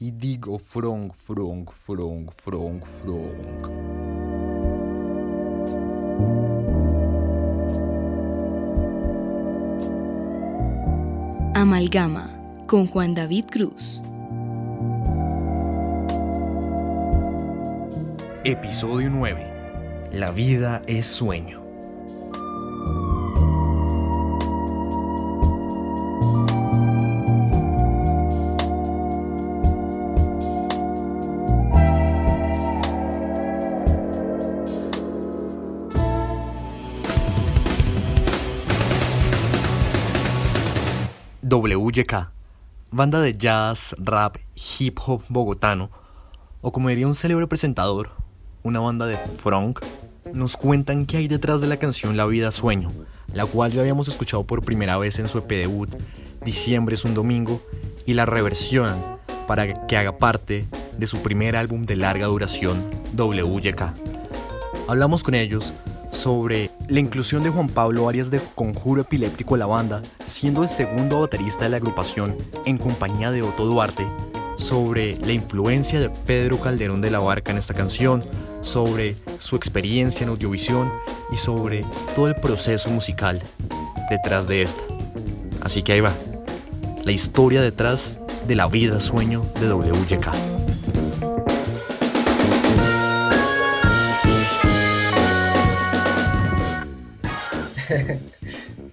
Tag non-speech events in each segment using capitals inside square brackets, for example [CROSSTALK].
y digo frong, frong, frong, frong, frong. Amalgama con Juan David Cruz. Episodio 9. La vida es sueño. WYK, banda de jazz, rap, hip hop bogotano, o como diría un célebre presentador, una banda de funk, nos cuentan qué hay detrás de la canción La vida sueño, la cual ya habíamos escuchado por primera vez en su EP debut, Diciembre es un domingo, y la reversionan para que haga parte de su primer álbum de larga duración, WYK. Hablamos con ellos sobre la inclusión de Juan Pablo Arias de Conjuro Epiléptico a la banda, siendo el segundo baterista de la agrupación en compañía de Otto Duarte, sobre la influencia de Pedro Calderón de la Barca en esta canción, sobre su experiencia en audiovisión y sobre todo el proceso musical detrás de esta. Así que ahí va, la historia detrás de la vida sueño de WYK. [LAUGHS]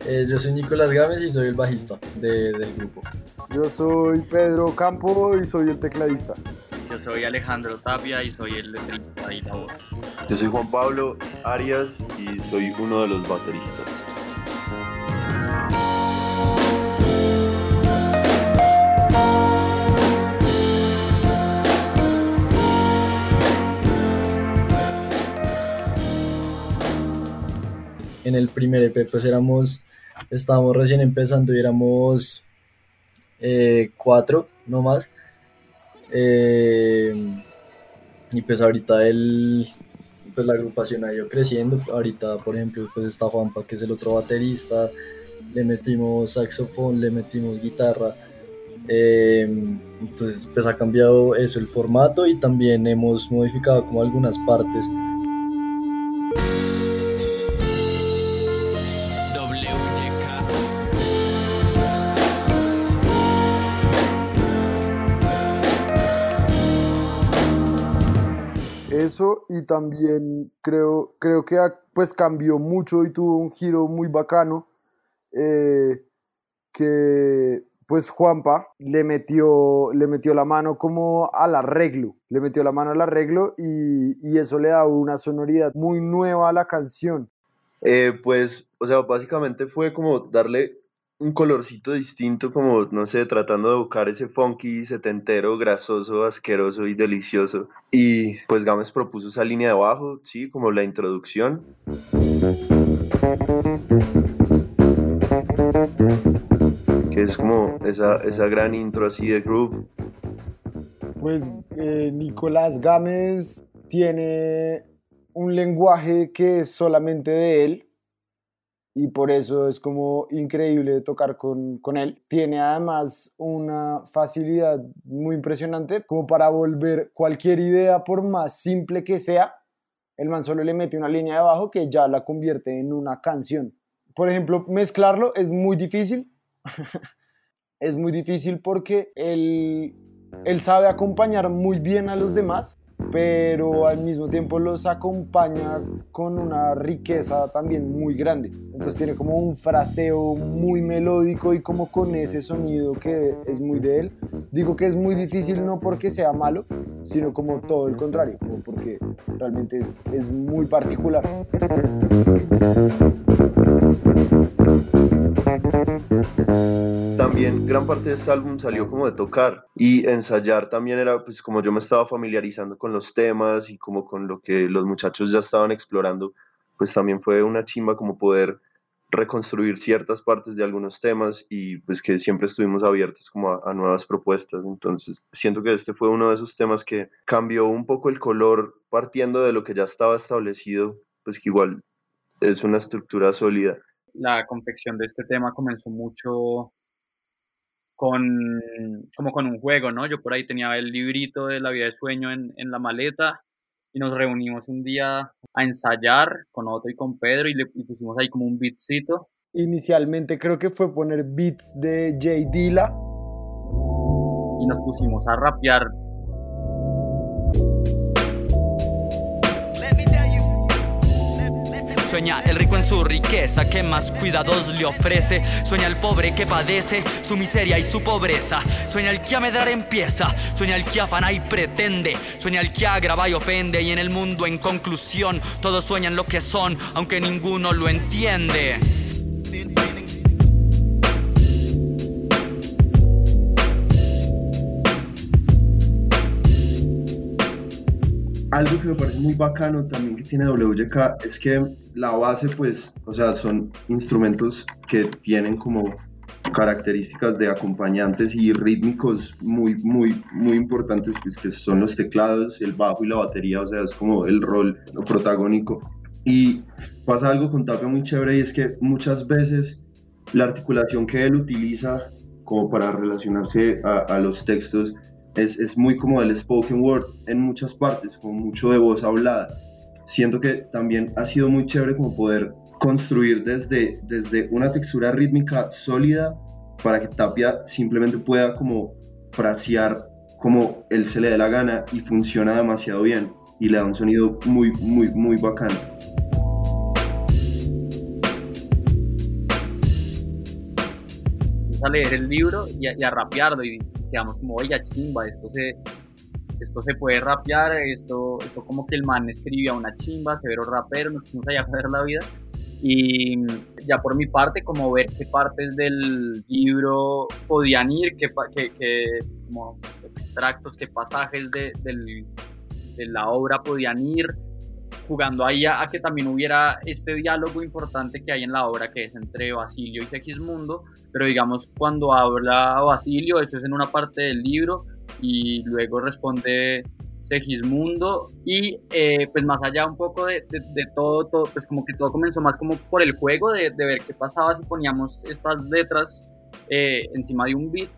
Eh, yo soy Nicolás Gámez y soy el bajista del grupo. Yo soy Pedro Campo y soy el tecladista. Yo soy Alejandro Tapia y soy el letrista y la voz. Yo soy Juan Pablo Arias y soy uno de los bateristas. En el primer EP pues éramos estábamos recién empezando y éramos eh, cuatro, no más. Eh, y pues ahorita el, pues la agrupación ha ido creciendo. Ahorita, por ejemplo, pues está Juanpa, que es el otro baterista. Le metimos saxofón, le metimos guitarra. Eh, entonces, pues ha cambiado eso, el formato y también hemos modificado como algunas partes. Eso y también creo, creo que pues cambió mucho y tuvo un giro muy bacano eh, que pues Juanpa le metió, le metió la mano como al arreglo, le metió la mano al arreglo y, eso le da una sonoridad muy nueva a la canción. Eh, pues, o sea, básicamente fue como darle un colorcito distinto, como, no sé, tratando de buscar ese funky setentero, grasoso, asqueroso y delicioso. Y pues Gámez propuso esa línea de abajo, sí, como la introducción. Que es como esa, esa gran intro así de groove. Pues eh, Nicolás Gámez tiene un lenguaje que es solamente de él, y por eso es como increíble tocar con, con, él. Tiene además una facilidad muy impresionante como para volver cualquier idea, por más simple que sea, el man solo le mete una línea de abajo que ya la convierte en una canción. Por ejemplo, mezclarlo es muy difícil. [LAUGHS] es muy difícil porque él, él sabe acompañar muy bien a los demás pero al mismo tiempo los acompaña con una riqueza también muy grande. Entonces tiene como un fraseo muy melódico y como con ese sonido que es muy de él. Digo que es muy difícil no porque sea malo, sino como todo el contrario, como porque realmente es, es muy particular. También gran parte de este álbum salió como de tocar y ensayar también era pues como yo me estaba familiarizando con los temas y como con lo que los muchachos ya estaban explorando, pues también fue una chimba como poder reconstruir ciertas partes de algunos temas y pues que siempre estuvimos abiertos como a, a, nuevas propuestas. Entonces siento que este fue uno de esos temas que cambió un poco el color partiendo de lo que ya estaba establecido, pues que igual es una estructura sólida la confección de este tema comenzó mucho con, como con un juego, ¿no? Yo por ahí tenía el librito de la vida de sueño en, en la maleta y nos reunimos un día a ensayar con Otto y con Pedro y le y pusimos ahí como un beatcito. Inicialmente creo que fue poner beats de Jay Dilla. Y nos pusimos a rapear Sueña el rico en su riqueza, que más cuidados le ofrece. Sueña el pobre que padece su miseria y su pobreza. Sueña el que a medrar empieza. Sueña el que afana y pretende. Sueña el que agrava y ofende. Y en el mundo, en conclusión, todos sueñan lo que son, aunque ninguno lo entiende. Algo que me parece muy bacano también que tiene WYK es que la base, pues, o sea, son instrumentos que tienen como características de acompañantes y rítmicos muy, muy, muy importantes, pues que son los teclados, el bajo y la batería, o sea, es como el rol protagónico. Y pasa algo con Tapia muy chévere y es que muchas veces la articulación que él utiliza como para relacionarse a, a los textos es, es, muy como el spoken word en muchas partes, con mucho de voz hablada. Siento que también ha sido muy chévere como poder construir desde, desde una textura rítmica sólida para que Tapia simplemente pueda como frasear como él se le dé la gana y funciona demasiado bien y le da un sonido muy, muy, muy bacano. a leer el libro y a, y a rapearlo y quedamos como, oiga, chimba, esto se, esto se puede rapear, esto, esto como que el man escribía una chimba, severo rapero, nos pusimos allá a la vida. Y ya por mi parte, como ver qué partes del libro podían ir, qué, qué, qué como extractos, qué pasajes de, del, de la obra podían ir, jugando ahí a, a, que también hubiera este diálogo importante que hay en la obra, que es entre Basilio y Segismundo, pero digamos cuando habla Basilio, eso es en una parte del libro, y luego responde Segismundo, y eh, pues más allá un poco de, de, de, todo, todo, pues como que todo comenzó más como por el juego, de, de ver qué pasaba si poníamos estas letras eh, encima de un beat,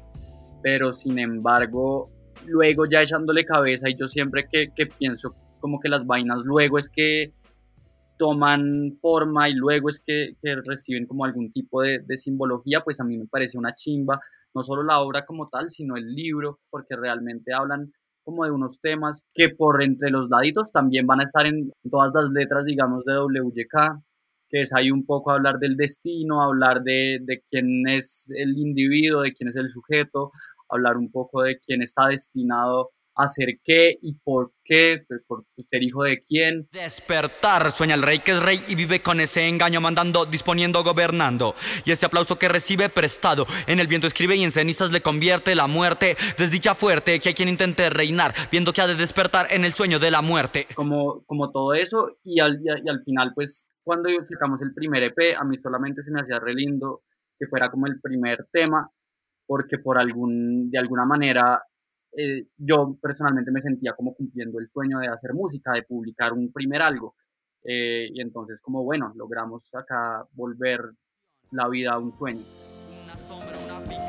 pero sin embargo, luego ya echándole cabeza, y yo siempre que, que pienso como que las vainas luego es que toman forma y luego es que, reciben como algún tipo de, de, simbología, pues a mí me parece una chimba, no solo la obra como tal, sino el libro, porque realmente hablan como de unos temas que por entre los laditos también van a estar en todas las letras, digamos, de WYK, que es ahí un poco hablar del destino, hablar de, de quién es el individuo, de quién es el sujeto, hablar un poco de quién está destinado hacer qué y por qué, pues, por ser hijo de quién. Despertar, sueña el rey que es rey y vive con ese engaño, mandando, disponiendo, gobernando. Y este aplauso que recibe prestado, en el viento escribe y en cenizas le convierte la muerte. Desdicha fuerte que hay quien intente reinar, viendo que ha de despertar en el sueño de la muerte. Como, como todo eso, y al, y, y al final, pues, cuando sacamos el primer EP, a mí solamente se me hacía re lindo que fuera como el primer tema, porque por algún, de alguna manera eh, yo personalmente me sentía como cumpliendo el sueño de hacer música, de publicar un primer algo. Eh, y entonces como bueno, logramos acá volver la vida a un sueño. Una sombra, una ficción.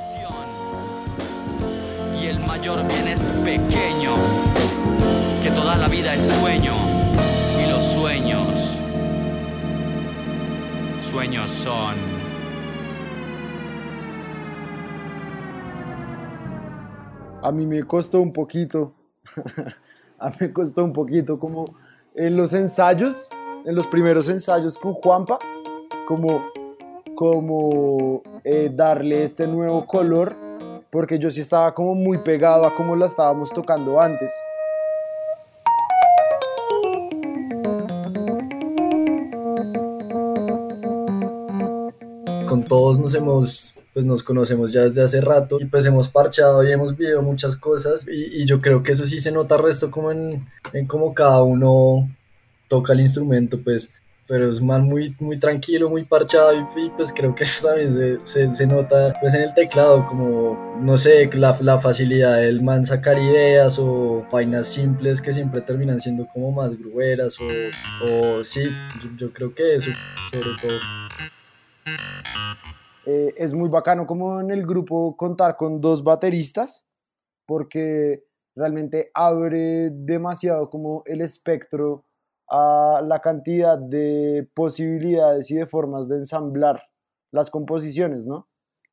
Y el mayor bien es pequeño, que toda la vida es sueño. Y los sueños, sueños son... a mí me costó un poquito, [LAUGHS] a mí me costó un poquito como en los ensayos, en los primeros ensayos con Juanpa, como, como eh, darle este nuevo color, porque yo sí estaba como muy pegado a como la estábamos tocando antes. Con todos nos hemos pues nos conocemos ya desde hace rato y pues hemos parchado y hemos vivido muchas cosas y, y yo creo que eso sí se nota resto como en, en cómo cada uno toca el instrumento pues pero es man muy, muy tranquilo, muy parchado y, y, pues creo que eso también se, se, se, nota pues en el teclado, como no sé, la, la facilidad del man sacar ideas o vainas simples que siempre terminan siendo como más grueras o, o sí, yo, yo creo que eso sobre todo. Eh, es muy bacano como en el grupo contar con dos bateristas, porque realmente abre demasiado como el espectro a la cantidad de posibilidades y de formas de ensamblar las composiciones, ¿no?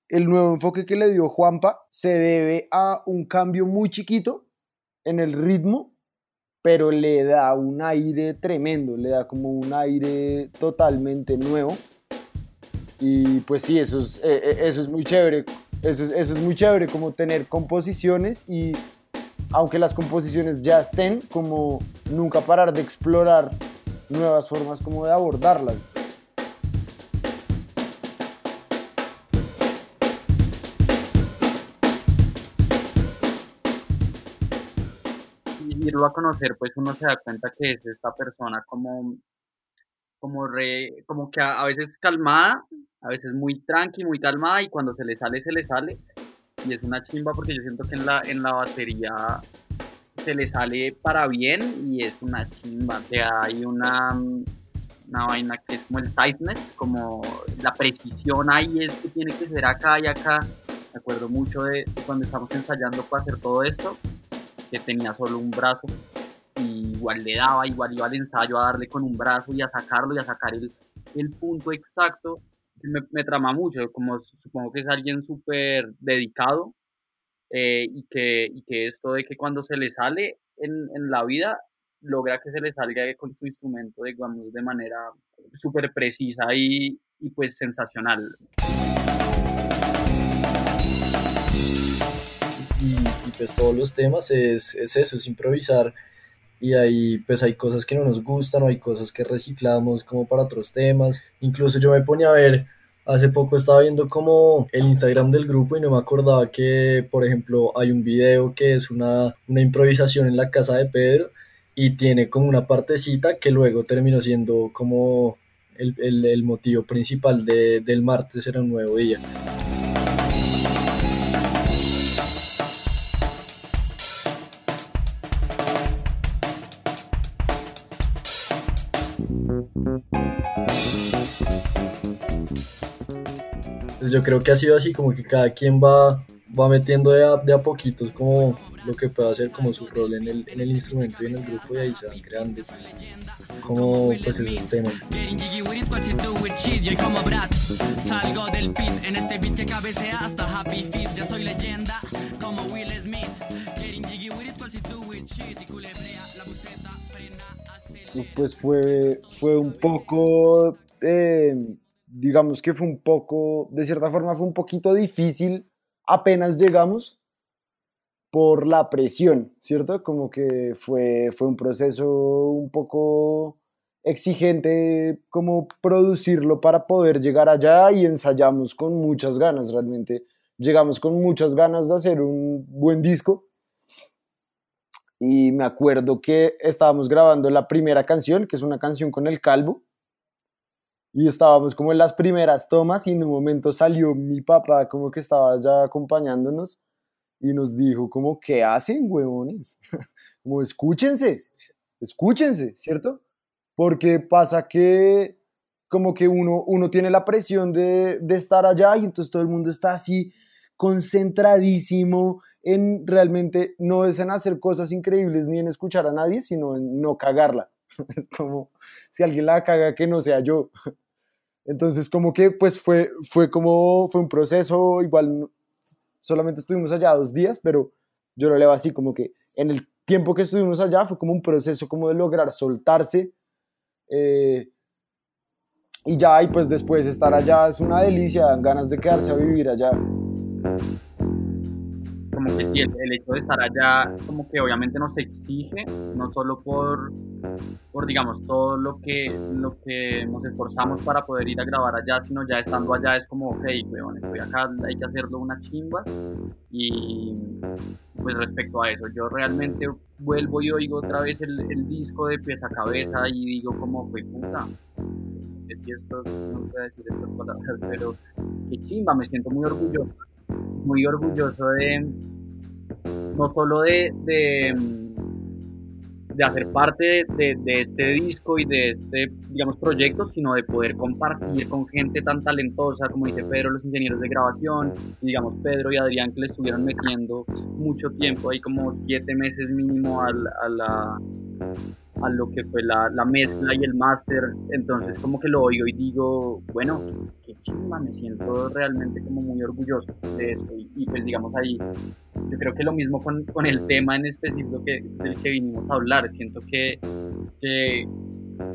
El nuevo enfoque que le dio Juanpa se debe a un cambio muy chiquito en el ritmo, pero le da un aire tremendo, le da como un aire totalmente nuevo. Y pues sí, eso es, eh, eh, eso es muy chévere. Eso es, eso es muy chévere, como tener composiciones y aunque las composiciones ya estén, como nunca parar de explorar nuevas formas como de abordarlas. Irlo a conocer, pues uno se da cuenta que es esta persona como, como, re, como que a, a veces calmada, a veces muy tranqui, muy calmada, y cuando se le sale, se le sale y es una chimba porque yo siento que en la, en la batería se le sale para bien y es una chimba, que hay una, una vaina que es como el tightness, como la precisión ahí es que tiene que ser acá y acá. Me acuerdo mucho de, cuando estamos ensayando para hacer todo esto, que tenía solo un brazo y igual le daba, igual iba al ensayo a darle con un brazo y a sacarlo y a sacar el, el punto exacto me, me, trama mucho, como supongo que es alguien súper dedicado eh, y, que, y que esto de que cuando se le sale en, en, la vida, logra que se le salga con su instrumento, digamos, de manera súper precisa y, y pues sensacional. Y, y, pues todos los temas es, es eso, es improvisar y ahí pues hay cosas que no nos gustan o hay cosas que reciclamos como para otros temas. Incluso yo me ponía a ver, hace poco estaba viendo como el Instagram del grupo y no me acordaba que, por ejemplo, hay un video que es una, una improvisación en la casa de Pedro y tiene como una partecita que luego terminó siendo como el, el, el motivo principal de, del martes era un nuevo día. Yo creo que ha sido así, como que cada quien va, va metiendo de a, de a poquitos como lo que puede hacer como su rol en el, en el instrumento y en el grupo y ahí se van creando como pues esos temas. Pues fue, fue un poco, eh, digamos que fue un poco, de cierta forma fue un poquito difícil apenas llegamos por la presión, ¿cierto? Como que fue, fue un proceso un poco exigente como producirlo para poder llegar allá y ensayamos con muchas ganas, realmente. Llegamos con muchas ganas de hacer un buen disco. Y me acuerdo que estábamos grabando la primera canción, que es una canción con el calvo, y estábamos como en las primeras tomas y en un momento salió mi papá como que estaba ya acompañándonos y nos dijo como, ¿qué hacen, huevones? [LAUGHS] como, escúchense, escúchense, ¿cierto? Porque pasa que como que uno, uno tiene la presión de, de estar allá y entonces todo el mundo está así concentradísimo en realmente no es en hacer cosas increíbles ni en escuchar a nadie, sino en no cagarla. [LAUGHS] Es como si alguien la caga que no sea yo. Entonces como que pues fue, fue como, fue un proceso, igual solamente estuvimos allá dos días, pero yo lo leo así como que en el tiempo que estuvimos allá fue como un proceso como de lograr soltarse eh, y ya, y pues después estar allá es una delicia, dan ganas de quedarse a vivir allá el, hecho de estar allá, como que obviamente nos exige, no solo por, por digamos, todo lo que, lo que nos esforzamos para poder ir a grabar allá, sino ya estando allá es como, ok, weón, estoy acá, hay que hacerlo una chimba. Y pues respecto a eso, yo realmente vuelvo y oigo otra vez el, disco de pieza a cabeza y digo como, fue puta, si esto, no voy decir estas pero qué chimba, me siento muy orgulloso, muy orgulloso de, no solo de, de, de hacer parte de, de, este disco y de este, digamos, proyecto, sino de poder compartir con gente tan talentosa, como dice Pedro, los ingenieros de grabación, y digamos Pedro y Adrián que le estuvieron metiendo mucho tiempo, ahí como siete meses mínimo al, a la a lo que fue la, la mezcla y el máster, entonces como que lo oigo y digo, bueno, qué chimba, me siento realmente como muy orgulloso de eso y, pues digamos ahí, yo creo que lo mismo con, con el tema en específico que, del que vinimos a hablar, siento que, que,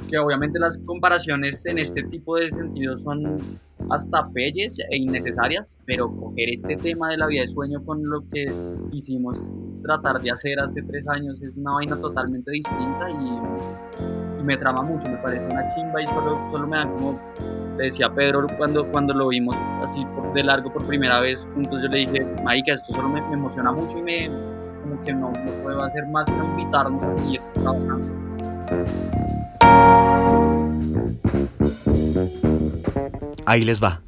que obviamente las comparaciones en este tipo de sentidos son hasta pelles e innecesarias, pero coger este tema de la vida de sueño con lo que hicimos tratar de hacer hace tres años es una vaina totalmente distinta y, me trama mucho, me parece una chimba y solo, solo me da como, le decía Pedro cuando, cuando lo vimos así de largo por primera vez juntos, yo le dije, marica, esto solo me, emociona mucho y me, como que no, no puedo hacer más que invitarnos a seguir trabajando. Ahí les va.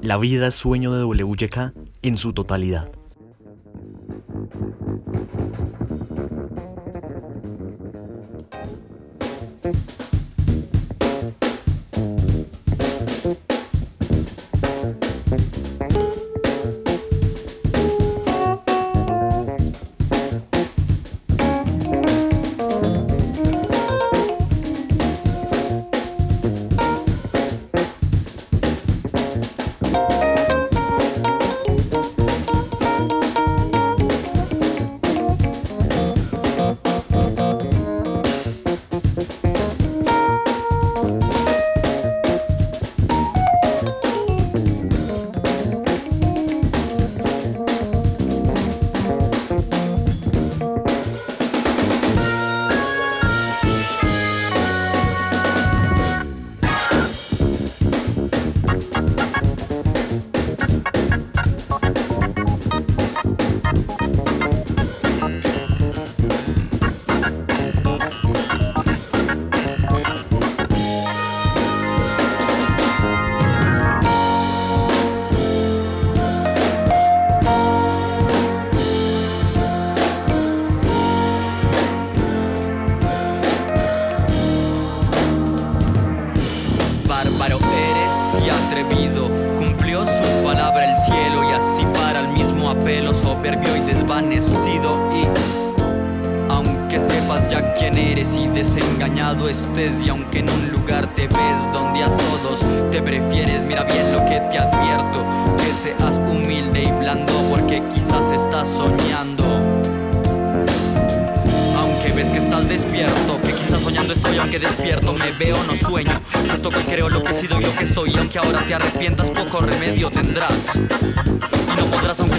La vida es sueño de WYK en su totalidad. Y aunque en un lugar te ves donde a todos te prefieres, mira bien lo que te advierto, que seas humilde y blando porque quizás estás soñando. Aunque ves que estás despierto, que quizás soñando estoy aunque despierto, me veo no sueño. Esto que creo lo que he sido y lo que soy, aunque ahora te arrepientas, poco remedio tendrás. Y no podrás aunque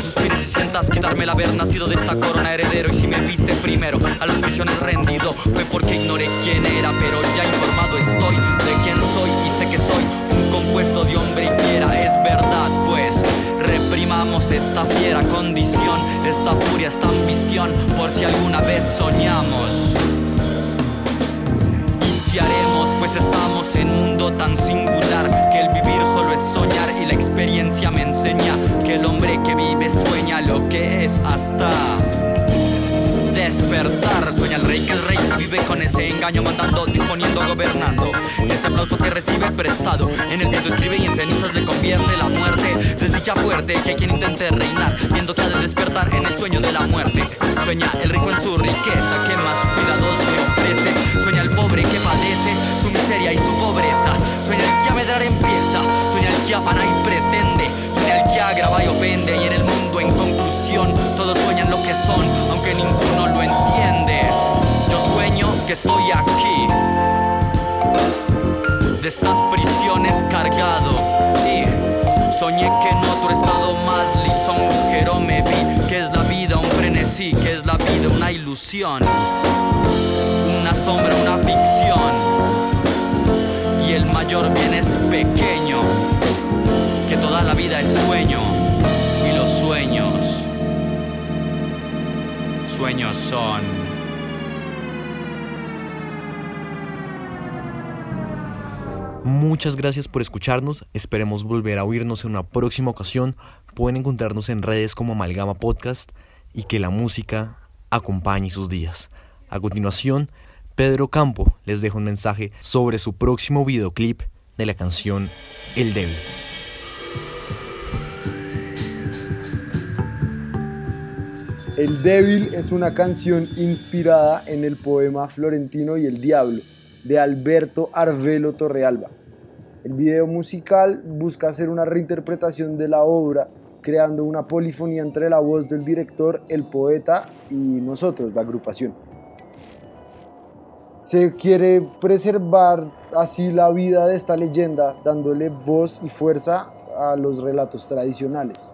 sientas quitarme el haber nacido de esta corona heredero. Y si me viste primero a las prisiones rendido. Fue porque ignoré quién era, pero ya informado estoy de quién soy. Y sé que soy un compuesto de hombre y fiera, es verdad pues reprimamos esta fiera condición, esta furia, esta ambición, por si alguna vez soñamos. Y si haremos, pues estamos en mundo tan singular que el vivir solo es soñar y la experiencia me enseña que el hombre que vive sueña lo que es hasta despertar. Sueña el rey que el rey vive con ese engaño, mandando, disponiendo, gobernando. Y este aplauso que recibe prestado, en el viento escribe y en cenizas le convierte la muerte. Desdicha fuerte que quien intente reinar, viendo que ha de despertar en el sueño de la muerte. Sueña el rico en su riqueza, que más cuidados le ofrece. Sueña el pobre que padece y su pobreza. Sueña el que a medrar empieza, sueña el que afana y pretende. Sueña el que agrava y ofende, y en el mundo en conclusión todos sueñan lo que son, aunque ninguno lo entiende. Yo sueño que estoy aquí, de estas prisiones cargado. Y soñé que en otro estado más lisonjero me vi, que es la vida un frenesí, que es la vida una ilusión, una sombra, una ficción. El mayor bien es pequeño, que toda la vida es sueño y los sueños sueños son. Muchas gracias por escucharnos, esperemos volver a oírnos en una próxima ocasión, pueden encontrarnos en redes como Amalgama Podcast y que la música acompañe sus días. A continuación, Pedro Campo les deja un mensaje sobre su próximo videoclip de la canción El Débil. El Débil es una canción inspirada en el poema Florentino y el Diablo de Alberto Arvelo Torrealba. El video musical busca hacer una reinterpretación de la obra, creando una polifonía entre la voz del director, el poeta y nosotros, la agrupación. Se quiere preservar así la vida de esta leyenda, dándole voz y fuerza a los relatos tradicionales.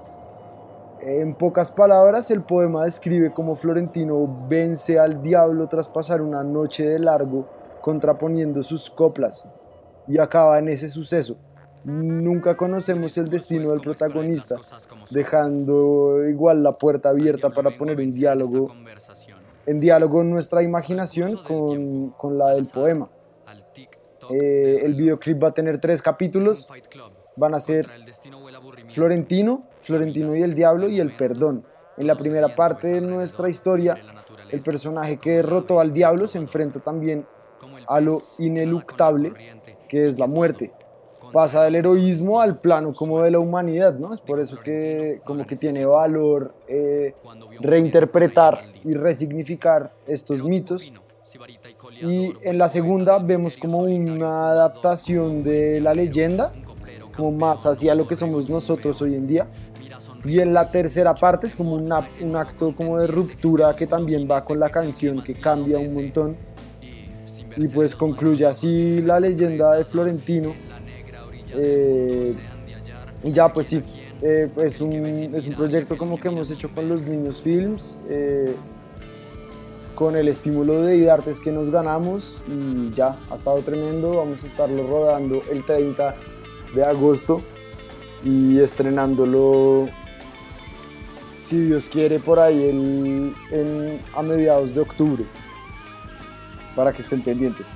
En pocas palabras, el poema describe cómo Florentino vence al diablo tras pasar una noche de largo contraponiendo sus coplas y acaba en ese suceso. Nunca conocemos el destino del protagonista, dejando igual la puerta abierta para poner un diálogo, en diálogo nuestra imaginación con, con la del poema. Eh, el videoclip va a tener tres capítulos, van a ser Florentino, Florentino y el Diablo y el Perdón. En la primera parte de nuestra historia, el personaje que derrotó al Diablo se enfrenta también a lo ineluctable, que es la muerte. Pasa del heroísmo al plano como de la humanidad, ¿no? Es por eso que como que tiene valor eh, reinterpretar y resignificar estos mitos. Y en la segunda vemos como una adaptación de la leyenda como más hacia lo que somos nosotros hoy en día. Y en la tercera parte es como un acto como de ruptura que también va con la canción, que cambia un montón. Y pues concluye así la leyenda de Florentino. Eh, y ya pues sí, eh, es, un, es, un, proyecto como que hemos hecho con los niños films, eh, con el estímulo de IDARTES que nos ganamos y ya, ha estado tremendo, vamos a estarlo rodando el 30 de agosto y estrenándolo, si Dios quiere, por ahí en, a mediados de octubre, para que estén pendientes.